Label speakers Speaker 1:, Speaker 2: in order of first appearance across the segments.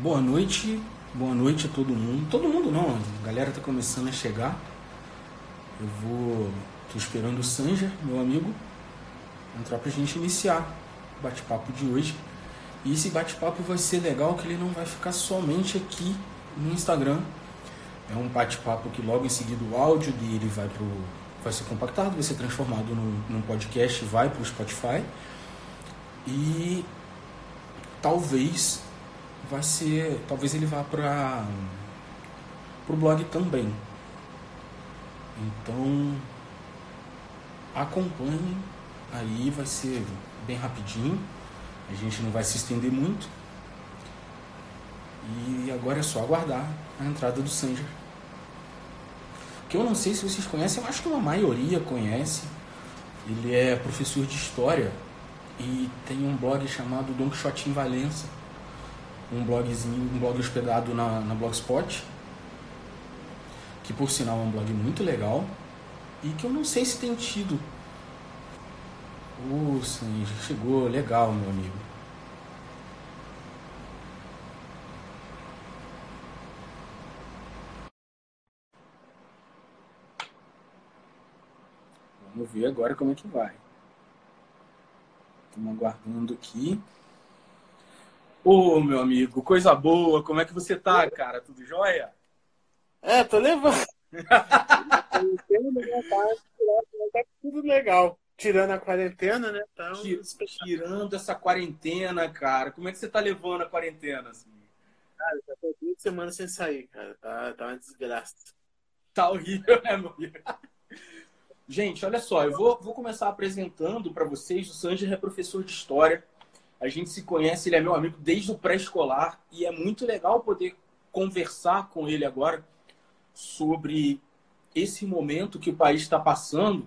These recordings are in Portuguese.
Speaker 1: Boa noite, boa noite a todo mundo. Todo mundo não, a galera tá começando a chegar. Eu vou. tô esperando o Sanja, meu amigo, entrar pra gente iniciar o bate-papo de hoje. E esse bate-papo vai ser legal que ele não vai ficar somente aqui no Instagram. É um bate-papo que logo em seguida o áudio dele vai pro. vai ser compactado, vai ser transformado num, num podcast, vai pro Spotify. E talvez vai ser. Talvez ele vá para o blog também. Então acompanhe aí, vai ser bem rapidinho. A gente não vai se estender muito. E agora é só aguardar a entrada do Sanger. Que eu não sei se vocês conhecem, eu acho que uma maioria conhece. Ele é professor de história e tem um blog chamado Don Quixote em Valença um blogzinho, um blog hospedado na, na Blogspot, que por sinal é um blog muito legal e que eu não sei se tem tido. Uh, sim, chegou, legal, meu amigo. Vamos ver agora como é que vai. Estamos aguardando aqui. Ô, meu amigo, coisa boa, como é que você tá, cara? Tudo jóia?
Speaker 2: É, tô levando. tá tudo legal. Tirando a quarentena, né?
Speaker 1: Tá Tirando essa quarentena, cara. Como é que você tá levando a quarentena? Assim?
Speaker 2: Cara, já tô duas semanas sem sair, cara. Tá, tá uma desgraça.
Speaker 1: Tá horrível, né, meu? Gente, olha só, eu vou, vou começar apresentando para vocês. O Sanger é professor de História a gente se conhece, ele é meu amigo desde o pré-escolar e é muito legal poder conversar com ele agora sobre esse momento que o país está passando,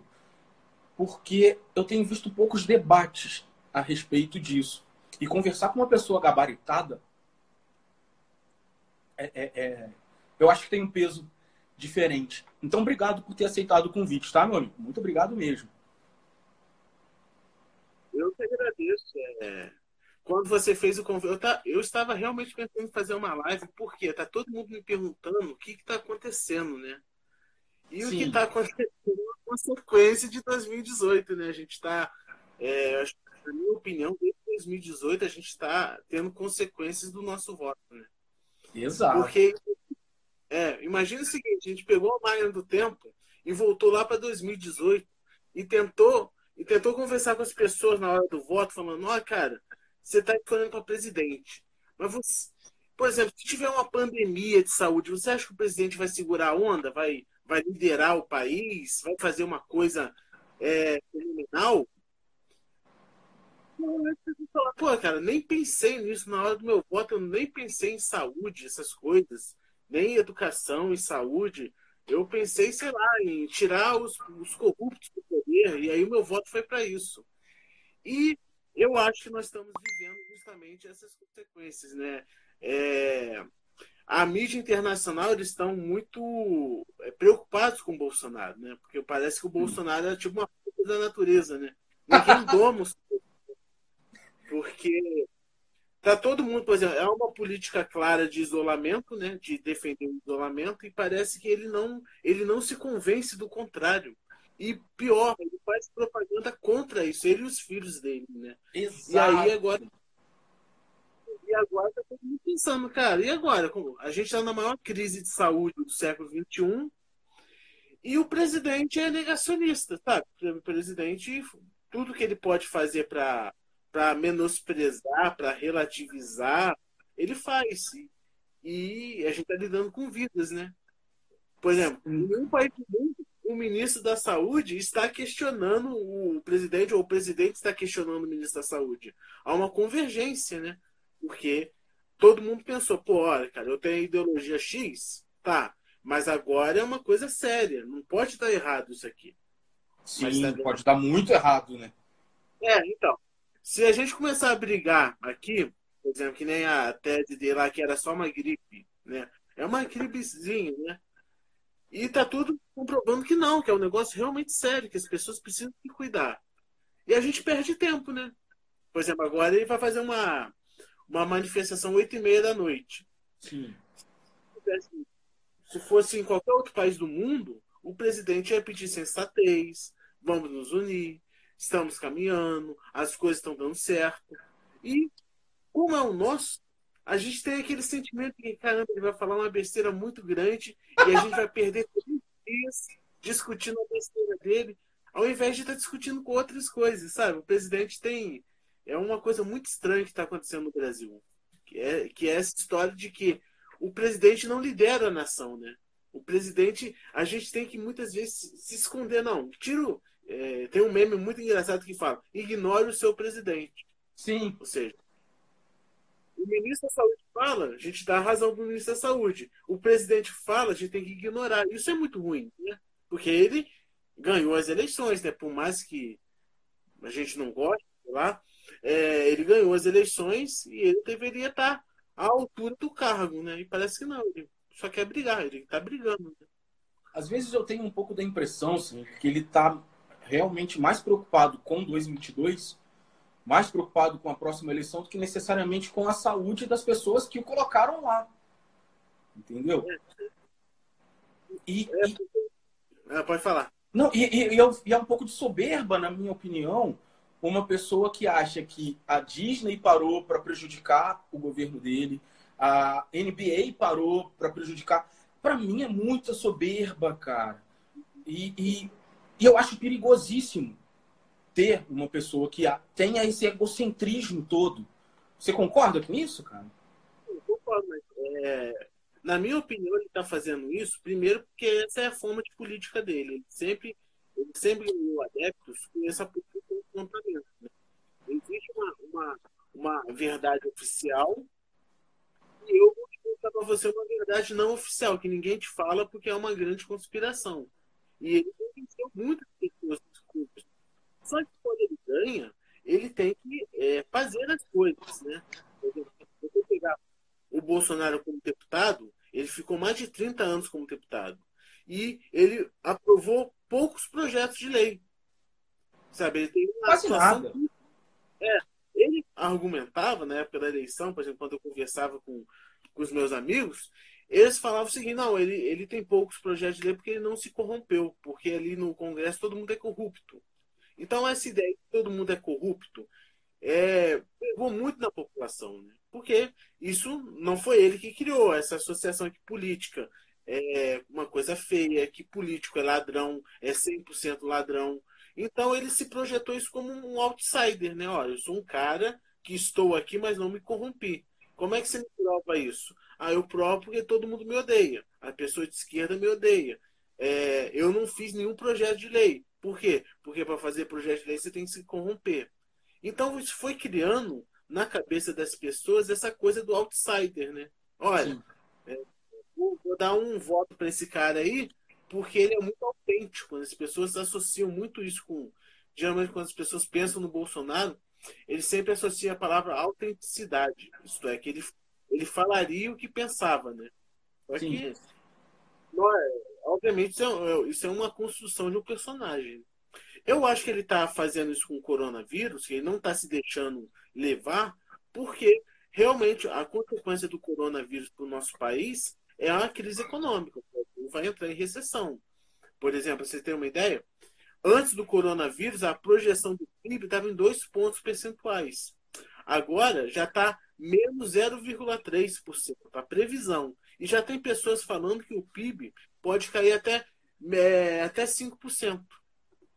Speaker 1: porque eu tenho visto poucos debates a respeito disso. E conversar com uma pessoa gabaritada, é, é, é, eu acho que tem um peso diferente. Então, obrigado por ter aceitado o convite, tá, meu amigo? Muito obrigado mesmo.
Speaker 2: Eu que agradeço. É quando você fez o convite, eu, tá, eu, estava realmente pensando em fazer uma live, porque tá todo mundo me perguntando o que está acontecendo, né? E Sim. o que está acontecendo é uma consequência de 2018, né? A gente está, é, na minha opinião, desde 2018 a gente está tendo consequências do nosso voto, né?
Speaker 1: Exato.
Speaker 2: Porque, é, imagina o seguinte, a gente pegou a máquina do tempo e voltou lá para 2018 e tentou e tentou conversar com as pessoas na hora do voto, falando, ó, cara, você está escolhendo para presidente. Mas você, por exemplo, se tiver uma pandemia de saúde, você acha que o presidente vai segurar a onda? Vai, vai liderar o país? Vai fazer uma coisa é, fenomenal? Pô, cara, nem pensei nisso na hora do meu voto, eu nem pensei em saúde, essas coisas, nem educação e saúde. Eu pensei, sei lá, em tirar os, os corruptos do poder, e aí o meu voto foi para isso. E eu acho que nós estamos vivendo justamente essas consequências, né? É, a mídia internacional eles estão muito é, preocupados com o Bolsonaro, né? Porque parece que o Bolsonaro é tipo uma coisa da natureza, né? Ninguém doma porque tá todo mundo, por exemplo, é uma política clara de isolamento, né? De defender o isolamento e parece que ele não ele não se convence do contrário. E pior, ele faz propaganda contra isso, ele e os filhos dele, né?
Speaker 1: Exato.
Speaker 2: E aí agora. E agora tá todo mundo pensando, cara, e agora? A gente está na maior crise de saúde do século XXI e o presidente é negacionista, sabe? O presidente, tudo que ele pode fazer para menosprezar, para relativizar, ele faz. E a gente está lidando com vidas, né? Por exemplo, em nenhum país do mundo o ministro da Saúde está questionando o presidente, ou o presidente está questionando o ministro da Saúde. Há uma convergência, né? Porque todo mundo pensou, pô, olha, cara, eu tenho ideologia X, tá, mas agora é uma coisa séria, não pode estar errado isso aqui.
Speaker 1: Sim, tá... pode estar muito errado, né?
Speaker 2: É, então. Se a gente começar a brigar aqui, por exemplo, que nem a tese dele lá, que era só uma gripe, né? É uma gripezinha, né? E tá tudo comprovando que não, que é um negócio realmente sério, que as pessoas precisam se cuidar. E a gente perde tempo, né? Por exemplo, agora ele vai fazer uma, uma manifestação oito e meia da noite.
Speaker 3: Sim.
Speaker 2: Se fosse em qualquer outro país do mundo, o presidente ia pedir sensatez, vamos nos unir, estamos caminhando, as coisas estão dando certo. E, como é o nosso, a gente tem aquele sentimento que, caramba, ele vai falar uma besteira muito grande e a gente vai perder três dias discutindo a besteira dele, ao invés de estar discutindo com outras coisas, sabe? O presidente tem. É uma coisa muito estranha que está acontecendo no Brasil. Que é, que é essa história de que o presidente não lidera a nação, né? O presidente, a gente tem que muitas vezes se esconder, não. Tiro. É, tem um meme muito engraçado que fala: ignore o seu presidente.
Speaker 3: Sim.
Speaker 2: Ou seja, o ministro da Saúde fala, a gente dá razão para o ministro da Saúde. O presidente fala, a gente tem que ignorar. Isso é muito ruim, né? Porque ele ganhou as eleições, né? Por mais que a gente não goste, lá, é, ele ganhou as eleições e ele deveria estar à altura do cargo, né? E parece que não, ele só quer brigar, ele está brigando. Né?
Speaker 3: Às vezes eu tenho um pouco da impressão, assim, que ele está realmente mais preocupado com 2022, mais preocupado com a próxima eleição do que necessariamente com a saúde das pessoas que o colocaram lá. Entendeu?
Speaker 2: É.
Speaker 3: E,
Speaker 2: É, Ah, pode falar.
Speaker 3: não, e, e- e é, e é um pouco de soberba, na minha opinião, uma pessoa que acha que a Disney parou para prejudicar o governo dele, a NBA parou para prejudicar. Para mim é muita soberba, cara. E, e eu acho perigosíssimo ter uma pessoa que tenha esse egocentrismo todo. Você concorda com isso, cara?
Speaker 2: Eu concordo, mas, é, na minha opinião, ele está fazendo isso, primeiro porque essa é a forma de política dele. Ele sempre, ele sempre ganhou adeptos com essa política de confrontamento. Né? Existe uma, uma, uma verdade oficial e eu vou contar para você uma verdade não oficial, que ninguém te fala porque é uma grande conspiração. E ele convenceu muitas pessoas. Só que quando ele ganha, ele tem que é, fazer as coisas, né? Você pegar o Bolsonaro como deputado, ele ficou mais de 30 anos como deputado. E ele aprovou poucos projetos de lei. Sabe, ele tem uma
Speaker 3: Quase.
Speaker 2: É, ele argumentava na época da eleição, por exemplo, quando eu conversava com, com os meus amigos, eles falavam o seguinte: não, ele, ele tem poucos projetos de lei porque ele não se corrompeu, porque ali no Congresso todo mundo é corrupto. Então, essa ideia de que todo mundo é corrupto é, pegou muito na população, né? porque isso não foi ele que criou, essa associação de política é uma coisa feia, que político é ladrão, é 100% ladrão. Então ele se projetou isso como um outsider, né? Olha, eu sou um cara que estou aqui, mas não me corrompi. Como é que você me prova isso? Ah, eu provo porque todo mundo me odeia. A pessoa de esquerda me odeia. É, eu não fiz nenhum projeto de lei. Por quê? Porque para fazer projeto de lei você tem que se corromper. Então isso foi criando na cabeça das pessoas essa coisa do outsider, né? Olha,
Speaker 3: Sim.
Speaker 2: vou, dar um voto para esse cara aí, porque ele é muito autêntico. As pessoas associam muito isso com. Geralmente, quando as pessoas pensam no Bolsonaro, eles sempre associam a palavra autenticidade. Isto é, que ele, ele falaria o que pensava, né? Só
Speaker 3: Sim.
Speaker 2: que, não é- obviamente, isso é, isso é uma construção de um personagem. Eu acho que ele está fazendo isso com o coronavírus, que ele não está se deixando levar, porque realmente a consequência do coronavírus para o nosso país é a crise econômica. Vai entrar em recessão. Por exemplo, você tem uma ideia? Antes do coronavírus, a projeção do PIB estava em dois pontos percentuais. Agora já está menos 0,3%, a previsão. E já tem pessoas falando que o PIB pode cair até, é, até 5%.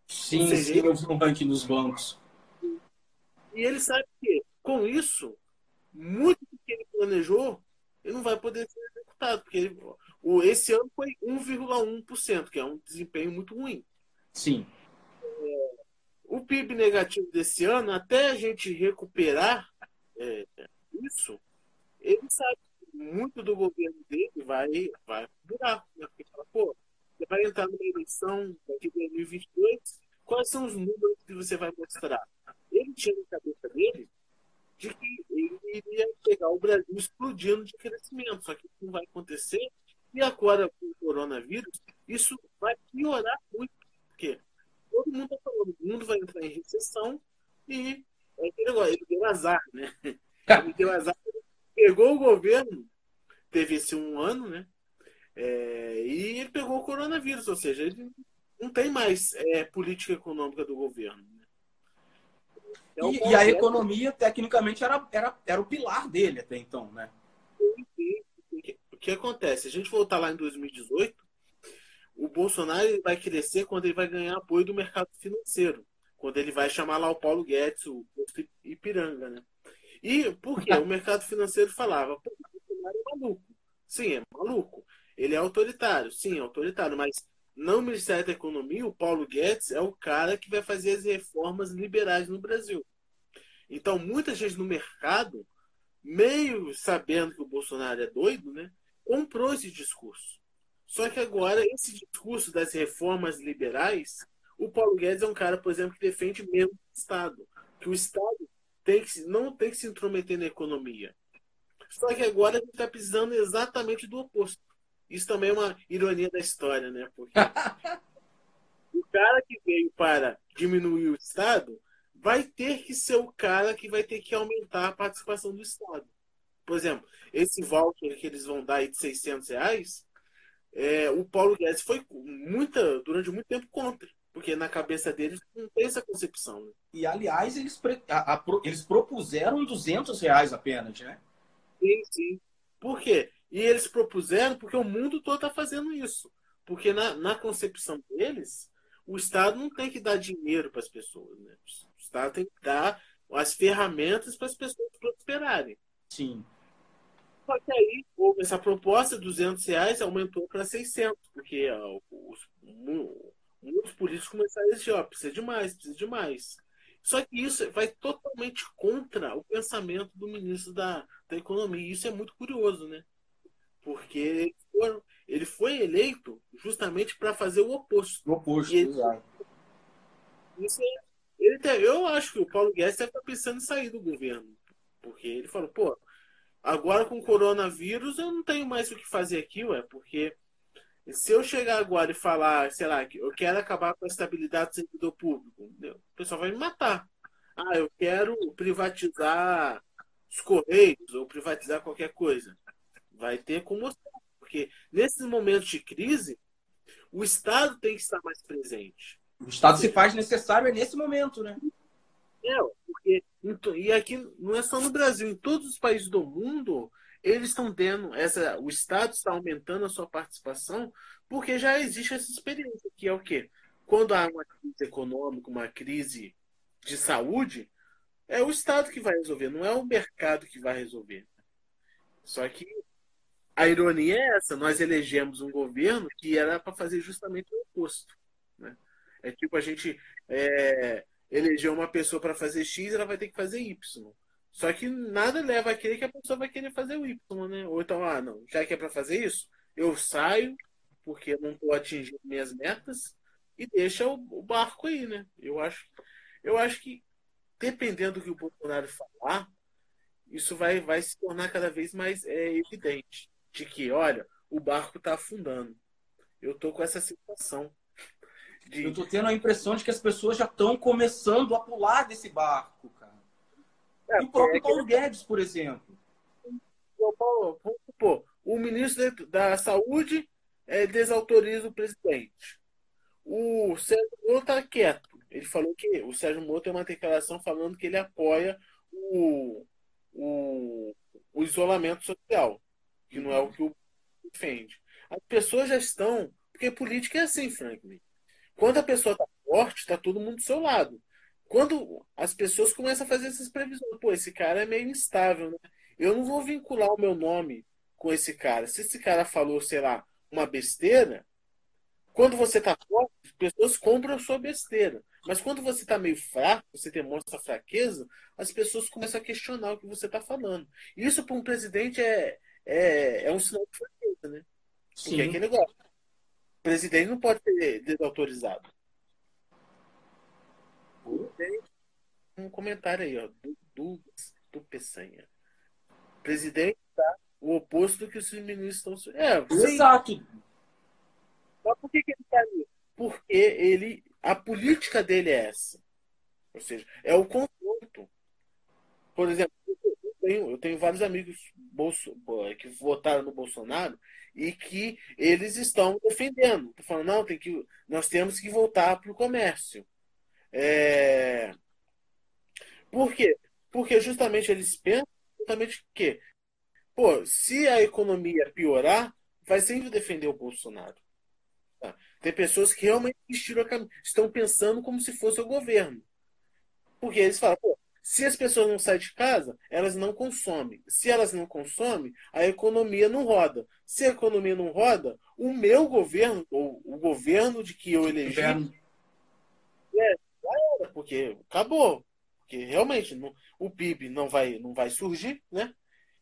Speaker 3: Sim,
Speaker 2: seja,
Speaker 3: sim, eu vi no ranking dos bancos.
Speaker 2: E ele sabe que, com isso, muito do que ele planejou, ele não vai poder ser executado, porque ele- o, esse ano foi 1,1%, que é um desempenho muito ruim.
Speaker 3: Sim.
Speaker 2: O PIB negativo desse ano, até a gente recuperar é, isso, ele sabe muito do governo dele vai, vai durar. Né? Porque fala, pô, você vai entrar numa eleição daqui de 2022, quais são os números que você vai mostrar? Ele tinha na cabeça dele de que ele iria pegar o Brasil explodindo de crescimento, só que isso não vai acontecer. E agora, com o coronavírus, isso vai piorar muito, porque todo mundo está falando, o mundo vai entrar em recessão e é aquele negócio, ele deu azar, né? Ele deu azar pegou o governo, teve esse um ano, né? É, e ele pegou o coronavírus, ou seja, ele não tem mais é, política econômica do governo. Né?
Speaker 3: É e, e, a economia, tecnicamente, era, era, era o pilar dele até então, né?
Speaker 2: O que acontece? Se a gente voltar lá em 2018, o Bolsonaro vai crescer quando ele vai ganhar apoio do mercado financeiro. Quando ele vai chamar lá o Paulo Guedes, o Ipiranga, né? E por quê? O mercado financeiro falava, pô, o Bolsonaro é maluco. Sim, é maluco. Ele é autoritário, sim, é autoritário, mas no Ministério da Economia, o Paulo Guedes é o cara que vai fazer as reformas liberais no Brasil. Então, muita gente no mercado, meio sabendo que o Bolsonaro é doido, né, comprou esse discurso. Só que agora, esse discurso das reformas liberais, o Paulo Guedes é um cara, por exemplo, que defende mesmo o Estado. Que o Estado tem que, não tem que se intrometer na economia. Só que agora a gente está precisando exatamente do oposto. Isso também é uma ironia da história, né? Porque o cara que veio para diminuir o Estado vai ter que ser o cara que vai ter que aumentar a participação do Estado. Por exemplo, esse voucher que eles vão dar aí de 600 reais, é, o Paulo Guedes foi muita, durante muito tempo contra. Porque na cabeça deles não tem essa concepção. Né?
Speaker 3: E, aliás, eles, a, a, eles propuseram 200 reais apenas, né?
Speaker 2: Sim, sim. Por quê? E eles propuseram porque o mundo todo está fazendo isso. Porque na, na concepção deles, o Estado não tem que dar dinheiro para as pessoas. Né? O Estado tem que dar as ferramentas para as pessoas prosperarem.
Speaker 3: Sim.
Speaker 2: Só que aí houve essa proposta, 200 reais aumentou para 600, porque ó, os, muitos políticos começaram a dizer, ó, precisa de mais, precisa de mais. Só que isso vai totalmente contra o pensamento do ministro da, da Economia. E isso é muito curioso, né? Porque ele foi eleito justamente para fazer o oposto.
Speaker 3: O oposto, ele, exato.
Speaker 2: Isso é, ele eu acho que o Paulo Guedes deve estar pensando em sair do governo. Porque ele falou, pô, agora com o coronavírus eu não tenho mais o que fazer aqui, ué, porque se eu chegar agora e falar, sei lá, que eu quero acabar com a estabilidade do servidor público, o pessoal vai me matar. Ah, eu quero privatizar os Correios ou privatizar qualquer coisa. Vai ter como porque nesses momentos de crise, o Estado tem que estar mais presente.
Speaker 3: O Estado se faz necessário nesse momento, né?
Speaker 2: É, porque, e aqui não é só no Brasil, em todos os países do mundo, eles estão tendo essa, o Estado está aumentando a sua participação porque já existe essa experiência que é o quê? Quando há uma crise econômica, uma crise de saúde, é o Estado que vai resolver, não é o mercado que vai resolver. Só que a ironia é essa: nós elegemos um governo que era para fazer justamente o oposto. Né? É tipo a gente é, eleger uma pessoa para fazer X, ela vai ter que fazer Y. Só que nada leva a crer que a pessoa vai querer fazer o Y, né? Ou então, ah, não, já que é para fazer isso, eu saio porque eu não estou atingindo minhas metas e deixa o, o, barco aí, né? Eu acho, eu acho que dependendo do que o Bolsonaro falar, isso vai, vai se tornar cada vez mais é, evidente de que, olha, o barco está afundando. Eu estou com essa sensação.
Speaker 3: De... Eu estou tendo a impressão de que as pessoas já estão começando a pular desse barco, cara. É, e o próprio é Paulo Guedes, por exemplo.
Speaker 2: Paulo, vamos supor, o ministro da Saúde é, desautoriza o presidente. O Sérgio Moro está quieto. Ele falou que o Sérgio Moro tem uma declaração falando que ele apoia o, o, o isolamento social, que não é o que o defende. As pessoas já estão. Porque política é assim, Franklin. Quando a pessoa está forte, está todo mundo do seu lado quando as pessoas começam a fazer essas previsões, pô, esse cara é meio instável, né? Eu não vou vincular o meu nome com esse cara. Se esse cara falou, sei lá, uma besteira, quando você tá forte, as pessoas compram a sua besteira. Mas quando você tá meio fraco, você demonstra fraqueza, as pessoas começam a questionar o que você tá falando. Isso para um presidente é, é, é um sinal de fraqueza, né? Porque Sim. é aquele negócio. O presidente não pode ser desautorizado. Tem um comentário aí, ó, do Douglas do Peçanha. Presidente tá o oposto do que os ministros estão. É,
Speaker 3: Exato.
Speaker 2: Mas por que, que ele está ali? Porque ele. A política dele é essa. Ou seja, é o confronto. Por exemplo, eu tenho, eu tenho vários amigos Bolso, que votaram no Bolsonaro e que eles estão defendendo. Estão falando, não, tem que, nós temos que voltar para o comércio. É... Por quê? Porque justamente eles pensam justamente que, pô, se a economia piorar, vai sempre defender o Bolsonaro. Tá? Tem pessoas que realmente estão pensando como se fosse o governo. Porque eles falam, pô, se as pessoas não saem de casa, elas não consomem. Se elas não consomem, a economia não roda. Se a economia não roda, o meu governo, ou o governo de que eu elegi, é, porque acabou. Porque realmente não, o PIB não vai, não vai surgir, né?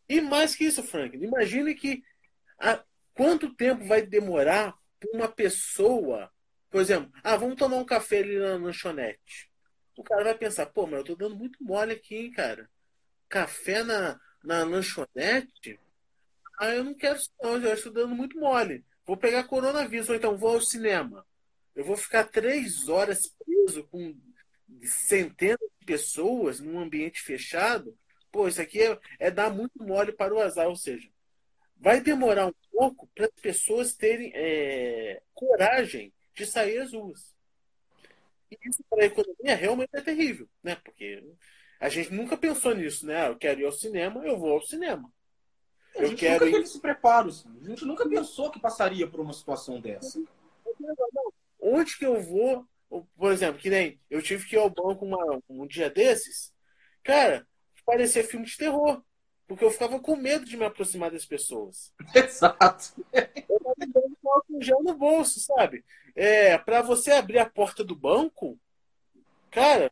Speaker 2: E mais que isso, Frank, imagine que a, quanto tempo vai demorar para uma pessoa, por exemplo, ah, vamos tomar um café ali na lanchonete. O cara vai pensar, pô, mas eu tô dando muito mole aqui, hein, cara. Café na, na lanchonete? Ah, eu não quero isso, não, eu estou dando muito mole. Vou pegar coronavírus, ou então vou ao cinema. Eu vou ficar três horas preso com centenas de pessoas num ambiente fechado. Pô, isso aqui é, é dar muito mole para o azar, ou seja, vai demorar um pouco para as pessoas terem é, coragem de sair às ruas. E isso para a economia realmente é terrível, né? Porque a gente nunca pensou nisso, né? Eu quero ir ao cinema, eu vou ao cinema.
Speaker 1: A gente nunca teve esse preparo. A gente nunca pensou que passaria por uma situação dessa.
Speaker 2: Onde que eu vou? Por exemplo, que nem eu tive que ir ao banco uma, um dia desses. Cara, parecia filme de terror. Porque eu ficava com medo de me aproximar das pessoas.
Speaker 1: Exato.
Speaker 2: Eu tava dando álcool gel no bolso, sabe? É, para você abrir a porta do banco, cara,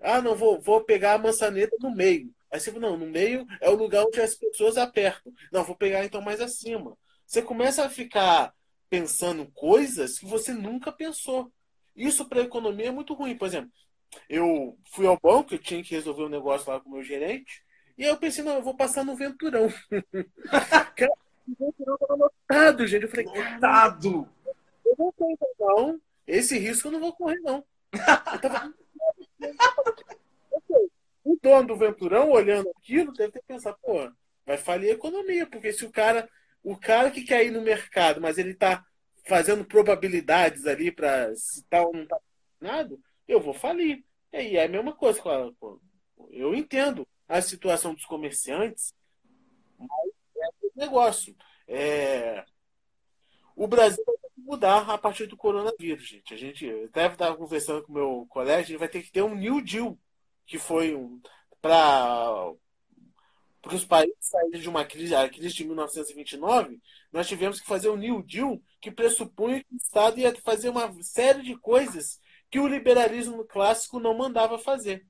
Speaker 2: ah, não, vou, vou pegar a maçaneta no meio. Aí você fala, não, no meio é o lugar onde as pessoas apertam. Não, vou pegar então mais acima. Você começa a ficar pensando coisas que você nunca pensou. Isso para a economia é muito ruim. Por exemplo, eu fui ao banco, eu tinha que resolver um negócio lá com o meu gerente. E aí eu pensei, não, eu vou passar no Venturão. Cara, o Venturão tava lotado, gente. Eu falei, lotado! Eu não sei, não. Esse risco eu não vou correr, não. Eu tava... o dono do Venturão, olhando aquilo, deve ter pensado, pô, vai falir a economia, porque se o cara, o cara que quer ir no mercado, mas ele tá fazendo probabilidades ali para se tal não tá nada, eu vou falir. E é a mesma coisa, pô, eu entendo a situação dos comerciantes, mas é o negócio. É... O Brasil vai mudar a partir do coronavírus, gente. A gente até estava conversando com o meu colega, a gente vai ter que ter um New Deal, que foi um, para os países saírem de uma crise, a crise de 1929, nós tivemos que fazer um New Deal que pressupunha que o Estado ia fazer uma série de coisas que o liberalismo clássico não mandava fazer.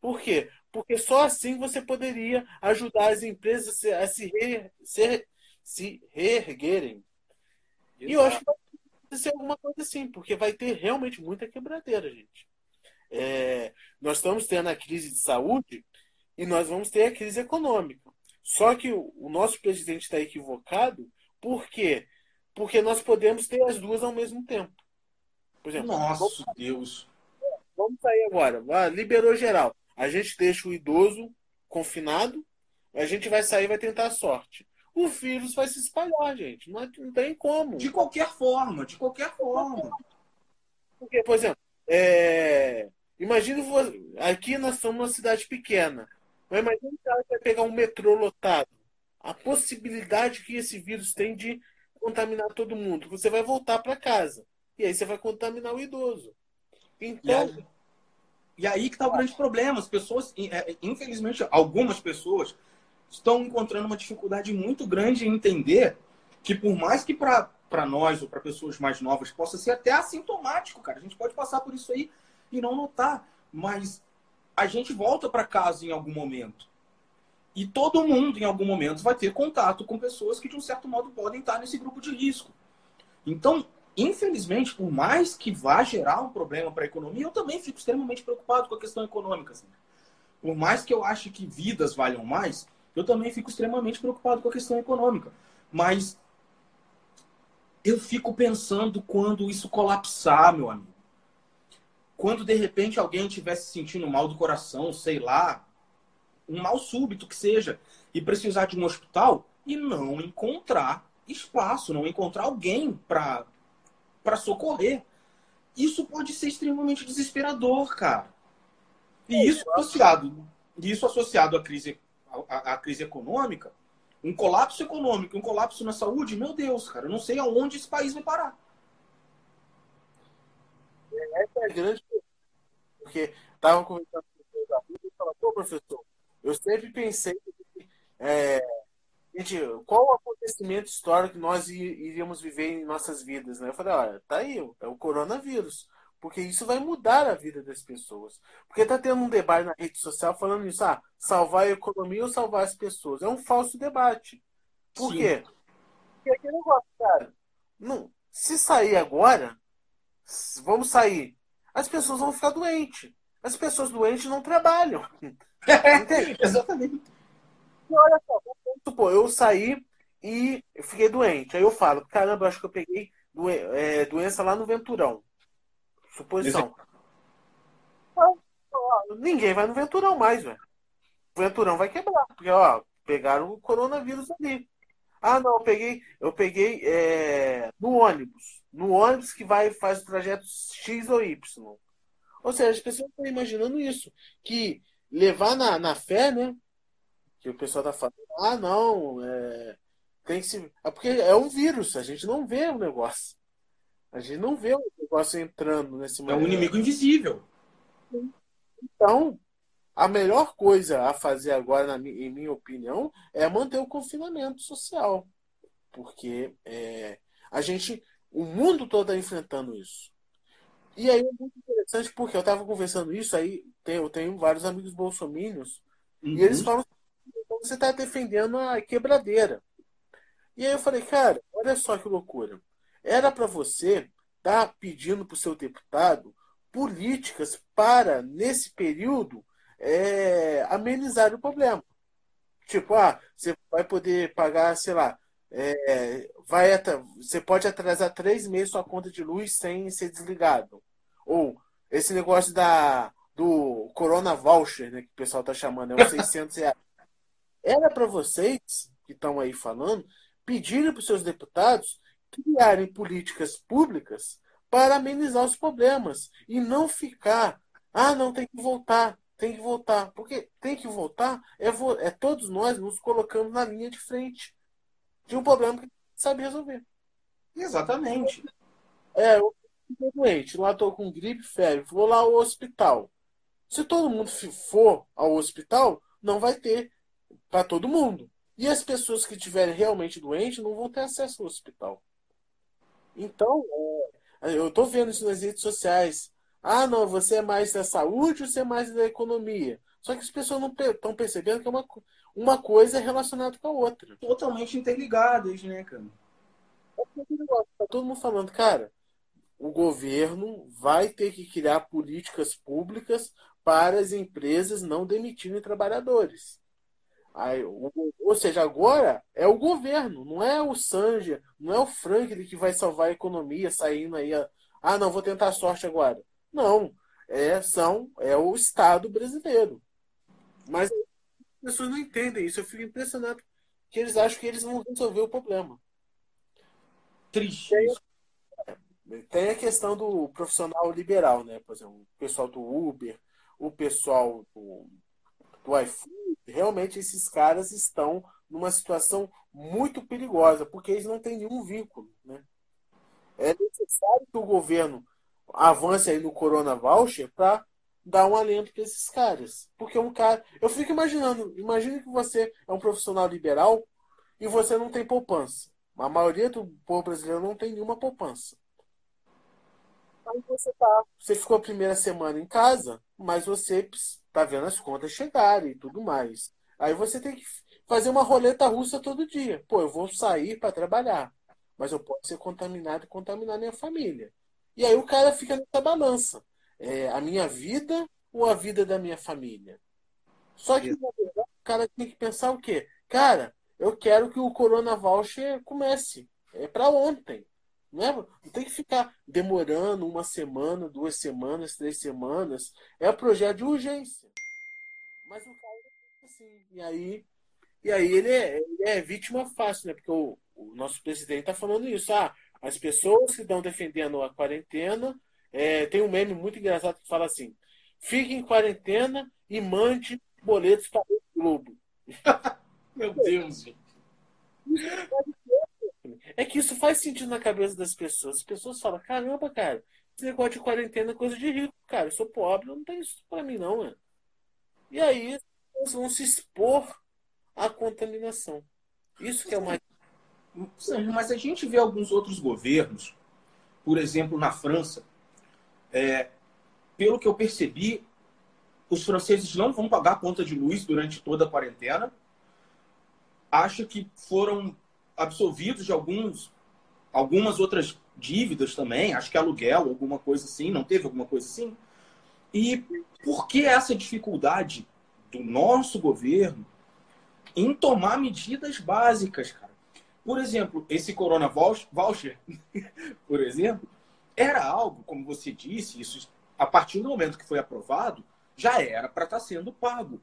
Speaker 2: Por quê? porque só assim você poderia ajudar as empresas a se, re, se, se reerguerem. Exato. E eu acho que vai acontecer alguma coisa assim, porque vai ter realmente muita quebradeira, gente. É, nós estamos tendo a crise de saúde e nós vamos ter a crise econômica. Só que o, o nosso presidente está equivocado, por quê? Porque nós podemos ter as duas ao mesmo tempo.
Speaker 1: Por exemplo, Nossa, vamos, Deus.
Speaker 2: Vamos sair agora. Ah, liberou geral a gente deixa o idoso confinado, a gente vai sair e vai tentar a sorte. O vírus vai se espalhar, gente. Não, é, não tem como.
Speaker 1: De qualquer forma, de qualquer forma.
Speaker 2: Porque, por exemplo, é... imagine aqui nós somos uma cidade pequena. Mas imagine que ela vai pegar um metrô lotado. A possibilidade que esse vírus tem de contaminar todo mundo. Você vai voltar para casa. E aí você vai contaminar o idoso. Então,
Speaker 1: e aí que está o grande problema. As pessoas, é, infelizmente, algumas pessoas estão encontrando uma dificuldade muito grande em entender que por mais que para nós ou para pessoas mais novas possa ser até assintomático, cara, a gente pode passar por isso aí e não notar, mas a gente volta para casa em algum momento. E todo mundo, em algum momento, vai ter contato com pessoas que, de um certo modo, podem estar nesse grupo de risco. Então, infelizmente, por mais que vá gerar um problema para a economia, eu também fico extremamente preocupado com a questão econômica. Assim. Por mais que eu ache que vidas valham mais, eu também fico extremamente preocupado com a questão econômica. Mas eu fico pensando quando isso colapsar, meu amigo. Quando de repente alguém estiver se sentindo mal do coração, sei lá, um mal súbito que seja, e precisar de um hospital e não encontrar espaço, não encontrar alguém para socorrer. Isso pode ser extremamente desesperador, cara. E isso associado, isso associado à crise, à, à crise econômica, um colapso econômico, um colapso na saúde, meu Deus, cara, eu não sei aonde esse país vai parar.
Speaker 2: Essa é a grande porque estava conversando com meus amigos e falava, pô, professor, eu sempre pensei é, gente, qual o acontecimento histórico que nós iríamos viver em nossas vidas, né? Eu falei, olha, tá aí, é o coronavírus. Porque isso vai mudar a vida das pessoas. Porque tá tendo um debate na rede social falando isso, ah, salvar a economia ou salvar as pessoas. É um falso debate. Por Sim. quê? Porque aquele negócio, cara, não, se sair agora, vamos sair, as pessoas vão ficar doentes. As pessoas doentes não trabalham.
Speaker 1: Exatamente.
Speaker 2: E olha só, supor, eu saí e fiquei doente. Aí eu falo, caramba, acho que eu peguei doen é, doença lá no Venturão. Suposição. ninguém vai no Venturão mais, velho. O Venturão vai quebrar. Porque, ó, pegaram o coronavírus ali. Ah, não, eu peguei, eu peguei é, no ônibus. No ônibus que vai faz o trajeto X ou Y. Ou seja, as pessoas estão imaginando isso. Que levar na, na fé, né? Que o pessoal tá falando, ah, não, é, tem que se. É porque é um vírus, a gente não vê o negócio. A gente não vê o negócio entrando nesse
Speaker 1: momento. É um inimigo invisível.
Speaker 2: Então, a melhor coisa a fazer agora, na, em minha opinião, é manter o confinamento social. Porque é, a gente, o mundo todo está enfrentando isso. E aí é muito interessante porque eu estava conversando isso, aí eu tenho vários amigos bolsomínios, uhum. e eles falam que você está defendendo a quebradeira. E aí eu falei, cara, olha só que loucura. Era para você estar tá pedindo para o seu deputado políticas para, nesse período, é, amenizar o problema. Tipo, ah, você vai poder pagar, sei lá, é, vai você pode atrasar três meses sua conta de luz sem ser desligado. Ou esse negócio da, do Corona Voucher, né, que o pessoal está chamando, é uns 600 reais. Era para vocês, que estão aí falando, pedirem para os seus deputados criarem políticas públicas para amenizar os problemas e não ficar, ah, não, tem que voltar, tem que voltar. Porque tem que voltar é, é todos nós nos colocando na linha de frente de um problema que sabe resolver.
Speaker 1: Exatamente.
Speaker 2: É, eu fiquei doente, lá estou com gripe, febre, vou lá ao hospital. Se todo mundo for ao hospital, não vai ter para todo mundo. E as pessoas que estiverem realmente doentes não vão ter acesso ao hospital. Então, é, eu estou vendo isso nas redes sociais. Ah, não, você é mais da saúde ou você é mais da economia? Só que as pessoas não estão percebendo que é uma, uma coisa é relacionada com a outra.
Speaker 1: Totalmente interligadas, né, cara?
Speaker 2: Tá todo mundo falando, cara, o governo vai ter que criar políticas públicas para as empresas não demitirem trabalhadores. Aí, ou seja, agora é o governo, não é o Sanja, não é o Franklin que vai salvar a economia saindo aí. A, ah, não, vou tentar a sorte agora. Não, é, são, é o Estado brasileiro. Mas as pessoas não entendem isso. Eu fico impressionado que eles acham que eles vão resolver o problema.
Speaker 1: Triste.
Speaker 2: Tem, tem a questão do profissional liberal, né? Por exemplo, o pessoal do Uber, o pessoal do, do iFood, realmente esses caras estão numa situação muito perigosa, porque eles não têm nenhum vínculo. Né? É necessário que o governo avance aí no Corona Voucher para dar um alento para esses caras. Porque um cara. Eu fico imaginando, imagine que você é um profissional liberal e você não tem poupança. A maioria do povo brasileiro não tem nenhuma poupança. Você tá. Você ficou a primeira semana em casa, mas você tá vendo as contas chegarem e tudo mais. Aí você tem que fazer uma roleta russa todo dia. Pô, eu vou sair para trabalhar, mas eu posso ser contaminado e contaminar minha família. E aí o cara fica nessa balança. É, a minha vida ou a vida da minha família? Só que, na verdade, o cara tem que pensar o quê? Cara, eu quero que o Corona Voucher comece. É para ontem. Não, é, não tem que ficar demorando uma semana, duas semanas, três semanas. É projeto de urgência. Mas o cara assim. E aí, e aí ele, é, ele é vítima fácil, né? Porque o, o nosso presidente está falando isso. Ah, as pessoas que estão defendendo a quarentena. É, tem um meme muito engraçado que fala assim: fique em quarentena e mande boletos para o Globo.
Speaker 1: Meu Deus, gente.
Speaker 2: É que isso faz sentido na cabeça das pessoas. As pessoas falam: caramba, cara, esse negócio de quarentena é coisa de rico, cara. Eu sou pobre, não tem isso para mim, não, mano. E aí, eles vão se expor à contaminação. Isso que é mais.
Speaker 1: Mas a gente vê alguns outros governos, por exemplo, na França, é, pelo que eu percebi, os franceses não vão pagar conta de luz durante toda a quarentena. Acho que foram absolvidos de alguns, algumas outras dívidas também, acho que aluguel, alguma coisa assim, não teve alguma coisa assim. E por que essa dificuldade do nosso governo em tomar medidas básicas, cara? Por exemplo, esse Corona Voucher, por exemplo, era algo, como você disse, isso a partir do momento que foi aprovado, já era para estar tá sendo pago.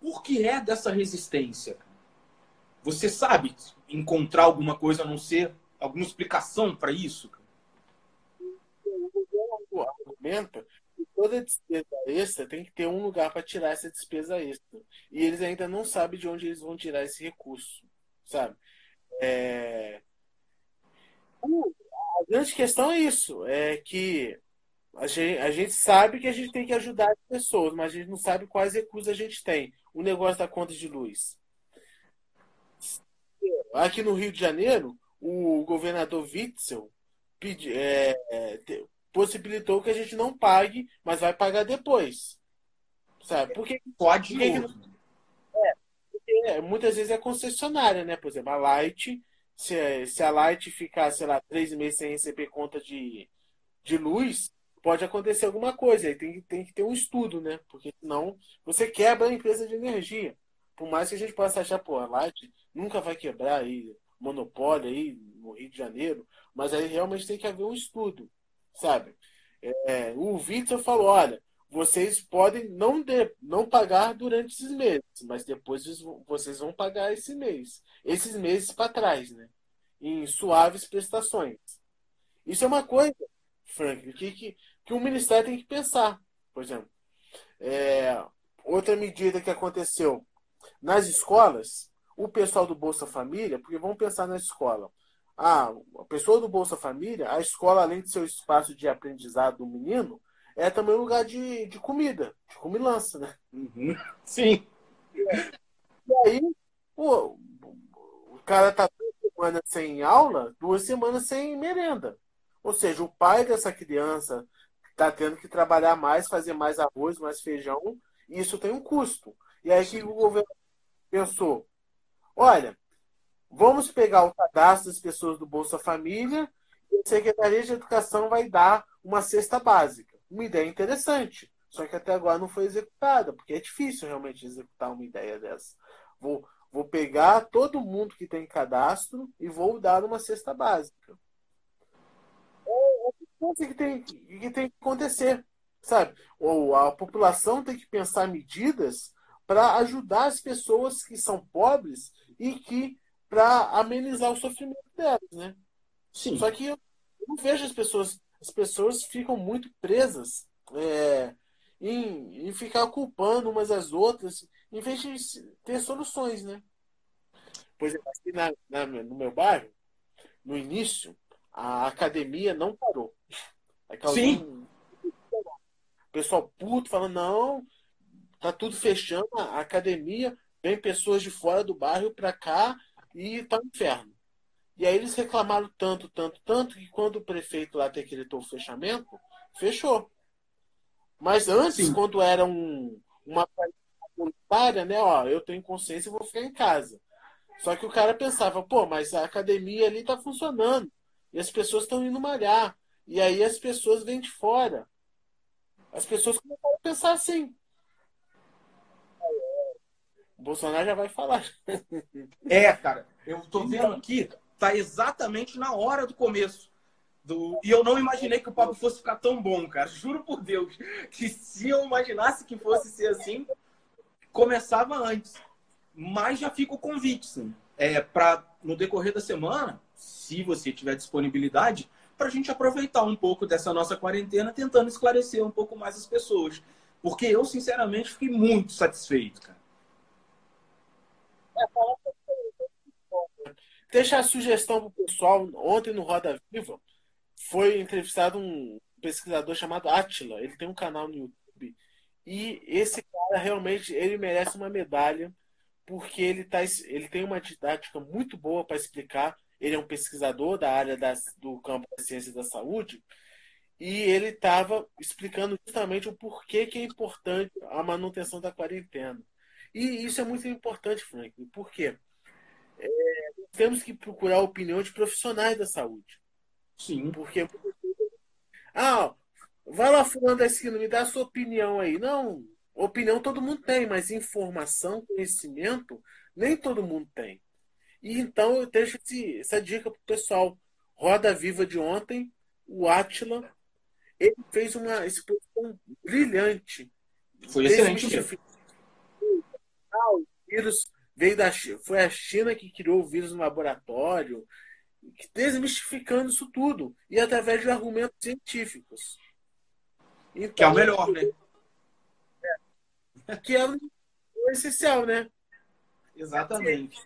Speaker 1: Por que é dessa resistência? Você sabe encontrar alguma coisa a não ser alguma explicação para isso?
Speaker 2: O argumenta que toda despesa extra tem que ter um lugar para tirar essa despesa extra. E eles ainda não sabem de onde eles vão tirar esse recurso, sabe? É... A grande questão é isso, é que a gente, a gente sabe que a gente tem que ajudar as pessoas, mas a gente não sabe quais recursos a gente tem. O negócio da conta de luz. Aqui no Rio de Janeiro, o governador Witzel pedi, é, é, possibilitou que a gente não pague, mas vai pagar depois. Sabe? Porque
Speaker 1: pode. Porque não...
Speaker 2: é, porque muitas vezes é concessionária, né? Por exemplo, a Light, se, se a Light ficar, sei lá, três meses sem receber conta de, de luz, pode acontecer alguma coisa. Aí tem, tem que ter um estudo, né? Porque senão você quebra a empresa de energia. Por mais que a gente possa achar, pô, a Light nunca vai quebrar aí, monopólio aí no Rio de Janeiro, mas aí realmente tem que haver um estudo, sabe? É, o Victor falou, olha, vocês podem não, de, não pagar durante esses meses, mas depois vocês vão pagar esse mês. Esses meses para trás, né? Em suaves prestações. Isso é uma coisa, Frank, que, que, que o Ministério tem que pensar. Por exemplo, é, outra medida que aconteceu nas escolas, o pessoal do Bolsa Família, porque vamos pensar na escola. Ah, a pessoa do Bolsa Família, a escola, além de ser o espaço de aprendizado do menino, é também um lugar de, de comida, de comilança, né?
Speaker 1: Uhum. Sim.
Speaker 2: E aí, pô, o cara tá duas semanas sem aula, duas semanas sem merenda. Ou seja, o pai dessa criança está tendo que trabalhar mais, fazer mais arroz, mais feijão, e isso tem um custo. E aí que o governo pensou, olha, vamos pegar o cadastro das pessoas do Bolsa Família e a Secretaria de Educação vai dar uma cesta básica. Uma ideia interessante, só que até agora não foi executada, porque é difícil realmente executar uma ideia dessa. Vou, vou pegar todo mundo que tem cadastro e vou dar uma cesta básica coisa que tem que, tem que acontecer, sabe? Ou a população tem que pensar medidas para ajudar as pessoas que são pobres e que para amenizar o sofrimento delas, né? Sim. Só que eu não vejo as pessoas, as pessoas ficam muito presas é, em, em ficar culpando umas às outras, em vez de ter soluções, né? Por exemplo, aqui na, na, no meu bairro, no início, a academia não parou.
Speaker 1: Sim.
Speaker 2: Um... Pessoal puto falando, não, tá tudo fechando, a academia, vem pessoas de fora do bairro para cá e tá no inferno. E aí eles reclamaram tanto, tanto, tanto, que quando o prefeito lá decretou o fechamento, fechou. Mas antes, Sim. quando era um, uma voluntária, né, ó, eu tenho consciência e vou ficar em casa. Só que o cara pensava, pô, mas a academia ali tá funcionando. E as pessoas estão indo malhar. E aí as pessoas vêm de fora. As pessoas começaram a pensar assim. O Bolsonaro já vai falar.
Speaker 1: É, cara. Eu tô vendo aqui, tá exatamente na hora do começo. Do... E eu não imaginei que o papo fosse ficar tão bom, cara. Juro por Deus. Que se eu imaginasse que fosse ser assim, começava antes. Mas já fica o convite, sim. É, para no decorrer da semana, se você tiver disponibilidade, para a gente aproveitar um pouco dessa nossa quarentena, tentando esclarecer um pouco mais as pessoas. Porque eu, sinceramente, fiquei muito satisfeito, cara.
Speaker 2: Deixa a sugestão para o pessoal. Ontem no Roda Viva foi entrevistado um pesquisador chamado Atila. Ele tem um canal no YouTube. E esse cara realmente ele merece uma medalha porque ele, tá, ele tem uma didática muito boa para explicar. Ele é um pesquisador da área das, do campo da ciência da saúde e ele estava explicando justamente o porquê que é importante a manutenção da quarentena. E isso é muito importante, Frank. Por quê? É, temos que procurar a opinião de profissionais da saúde.
Speaker 1: Sim.
Speaker 2: Porque. Ah, vai lá fulano da esquina, me dá a sua opinião aí. Não, opinião todo mundo tem, mas informação, conhecimento, nem todo mundo tem. E então eu deixo esse, essa dica para o pessoal. Roda Viva de ontem, o Atila, ele fez uma exposição brilhante.
Speaker 1: Foi excelente.
Speaker 2: Ah, o vírus veio da foi a China que criou o vírus no laboratório, desmistificando isso tudo e através de argumentos científicos.
Speaker 1: Então, que é o melhor, né?
Speaker 2: É, que é o essencial, né?
Speaker 1: Exatamente.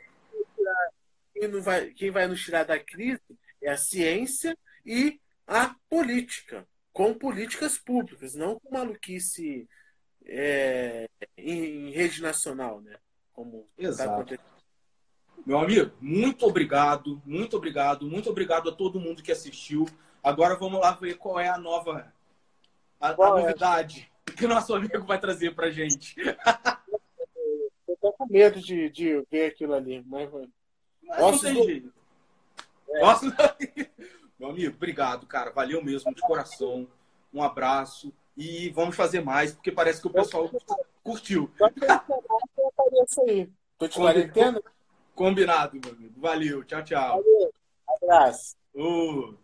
Speaker 2: Quem, vai, quem vai nos tirar da crise é a ciência e a política, com políticas públicas, não com maluquice é, em, em rede nacional, né?
Speaker 1: Como tá Exato. Tá Meu amigo, muito obrigado, muito obrigado, muito obrigado a todo mundo que assistiu. Agora vamos lá ver qual é a nova a, a é? novidade que o nosso amigo vai trazer pra gente.
Speaker 2: Eu tô com medo de, de ver aquilo ali, mas,
Speaker 1: mas não tem do... jeito. É. Nossa, meu amigo, obrigado, cara. Valeu mesmo, de coração. Um abraço. E vamos fazer mais, porque parece que o pessoal curtiu.
Speaker 2: Tô te quarentena?
Speaker 1: Combinado, meu amigo. Valeu. Tchau, tchau.
Speaker 2: Valeu. Abraço.
Speaker 1: Outro.